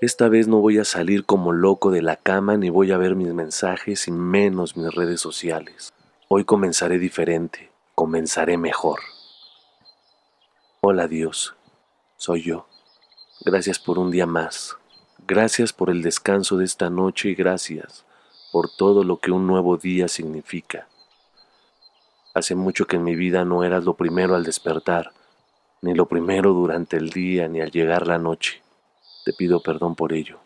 Esta vez no voy a salir como loco de la cama ni voy a ver mis mensajes y menos mis redes sociales. Hoy comenzaré diferente, comenzaré mejor. Hola Dios, soy yo. Gracias por un día más. Gracias por el descanso de esta noche y gracias por todo lo que un nuevo día significa. Hace mucho que en mi vida no eras lo primero al despertar, ni lo primero durante el día, ni al llegar la noche. Te pido perdón por ello.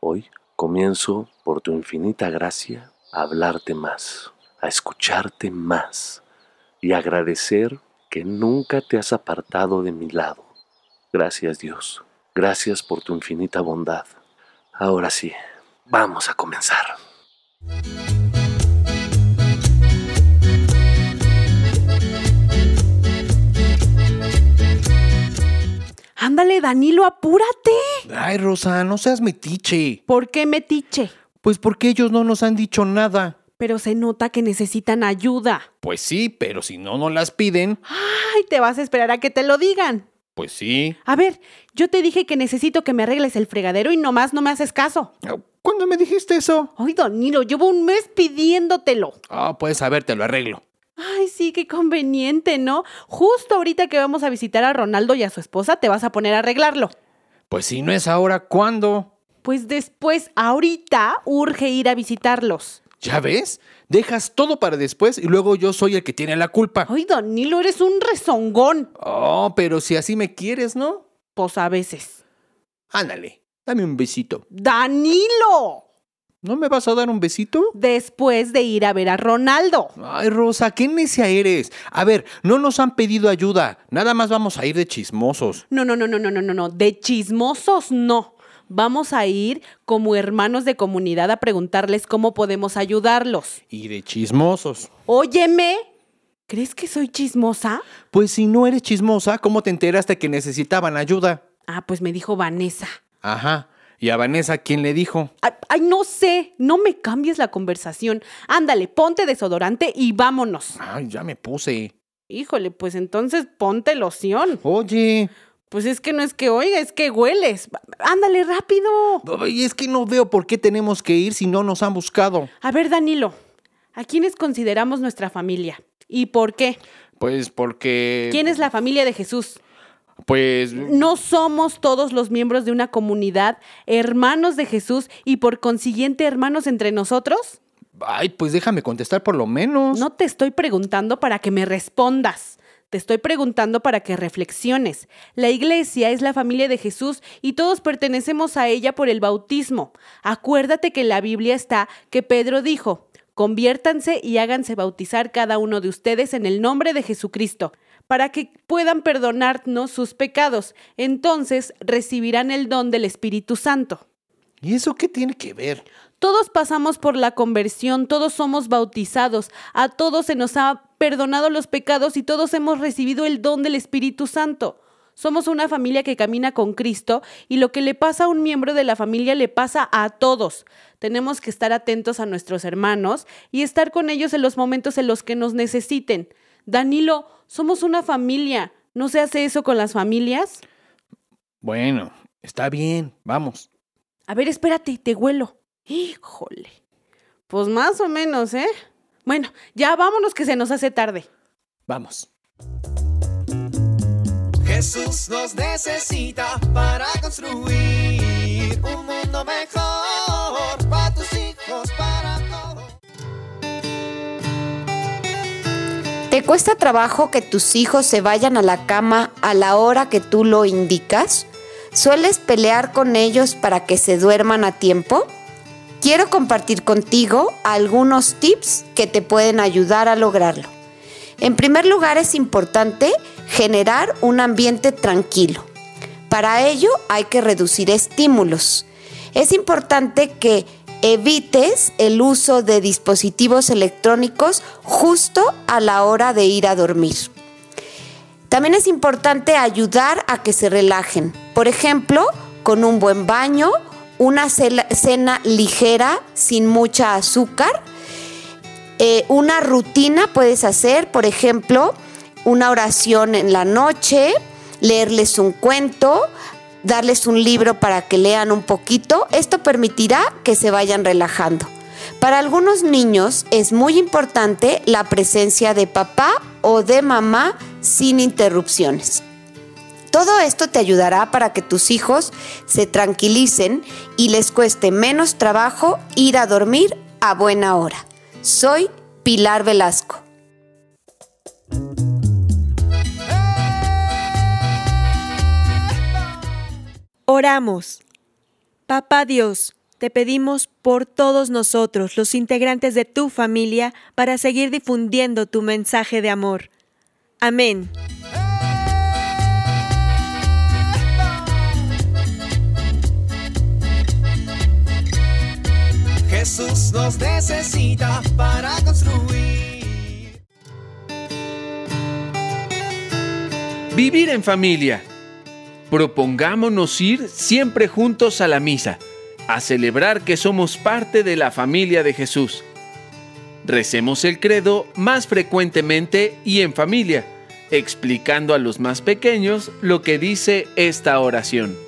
Hoy comienzo, por tu infinita gracia, a hablarte más, a escucharte más y agradecer que nunca te has apartado de mi lado. Gracias Dios, gracias por tu infinita bondad. Ahora sí, vamos a comenzar. Ándale, Danilo, apúrate. Ay, Rosa, no seas metiche. ¿Por qué metiche? Pues porque ellos no nos han dicho nada. Pero se nota que necesitan ayuda. Pues sí, pero si no nos las piden, Ay, te vas a esperar a que te lo digan. pues sí. A ver, yo te dije que necesito que me arregles el fregadero y nomás no me haces caso. ¿Cuándo me dijiste eso? Ay, Danilo, llevo un mes pidiéndotelo. Ah, pues a ver, te lo arreglo. Ay, sí, qué conveniente, ¿no? Justo ahorita que vamos a visitar a Ronaldo y a su esposa, te vas a poner a arreglarlo. Pues si no es ahora, ¿cuándo? Pues después, ahorita, urge ir a visitarlos. ¿Ya ves? Dejas todo para después y luego yo soy el que tiene la culpa. Ay, Danilo, eres un rezongón. Oh, pero si así me quieres, ¿no? Pues a veces. Ándale, dame un besito. ¡Danilo! ¿No me vas a dar un besito? Después de ir a ver a Ronaldo. Ay, Rosa, qué necia eres. A ver, no nos han pedido ayuda. Nada más vamos a ir de chismosos. No, no, no, no, no, no, no, no. De chismosos no. Vamos a ir como hermanos de comunidad a preguntarles cómo podemos ayudarlos. Y de chismosos. Óyeme, ¿crees que soy chismosa? Pues si no eres chismosa, ¿cómo te enteraste que necesitaban ayuda? Ah, pues me dijo Vanessa. Ajá. ¿Y a Vanessa quién le dijo? Ay, ay, no sé, no me cambies la conversación. Ándale, ponte desodorante y vámonos. Ay, ya me puse. Híjole, pues entonces ponte loción. Oye, Pues es que no es que oiga, es que hueles. Ándale, rápido. ay, es que no veo por qué tenemos que ir si no nos han buscado. A ver, Danilo, ¿a quiénes consideramos nuestra familia? ¿Y por qué? Pues porque... ¿Quién es la familia de Jesús? Pues... ¿No somos todos los miembros de una comunidad hermanos de Jesús y por consiguiente hermanos entre nosotros? Ay, pues déjame contestar por lo menos. No te estoy preguntando para que me respondas. Te estoy preguntando para que reflexiones. La iglesia es la familia de Jesús y todos pertenecemos a ella por el bautismo. Acuérdate que en la Biblia está que Pedro dijo, conviértanse y háganse bautizar cada uno de ustedes en el nombre de Jesucristo, para que puedan perdonarnos sus pecados. Entonces recibirán el don del Espíritu Santo. ¿Y eso qué tiene que ver? Todos pasamos por la conversión, todos somos bautizados, a todos se nos ha perdonado los pecados y todos hemos recibido el don del Espíritu Santo. Somos una familia que camina con Cristo y lo que le pasa a un miembro de la familia le pasa a todos. Tenemos que estar atentos a nuestros hermanos y estar con ellos en los momentos en los que nos necesiten. Danilo, somos una familia. ¿No se hace eso con las familias? Bueno, está bien, vamos. A ver, espérate, te huelo. Híjole. Pues más o menos, ¿eh? Bueno, ya vámonos que se nos hace tarde. Vamos. Jesús nos necesita para construir un mundo mejor para tus hijos, para ¿Te cuesta trabajo que tus hijos se vayan a la cama a la hora que tú lo indicas? ¿Sueles pelear con ellos para que se duerman a tiempo? Quiero compartir contigo algunos tips que te pueden ayudar a lograrlo. En primer lugar es importante generar un ambiente tranquilo. Para ello hay que reducir estímulos. Es importante que evites el uso de dispositivos electrónicos justo a la hora de ir a dormir. También es importante ayudar a que se relajen. Por ejemplo, con un buen baño, una cena ligera sin mucha azúcar. Eh, una rutina puedes hacer, por ejemplo, una oración en la noche, leerles un cuento, darles un libro para que lean un poquito. Esto permitirá que se vayan relajando. Para algunos niños es muy importante la presencia de papá o de mamá sin interrupciones. Todo esto te ayudará para que tus hijos se tranquilicen y les cueste menos trabajo ir a dormir a buena hora. Soy Pilar Velasco. Oramos. Papá Dios, te pedimos por todos nosotros, los integrantes de tu familia, para seguir difundiendo tu mensaje de amor. Amén. Jesús nos necesita para construir. Vivir en familia. Propongámonos ir siempre juntos a la misa, a celebrar que somos parte de la familia de Jesús. Recemos el credo más frecuentemente y en familia, explicando a los más pequeños lo que dice esta oración.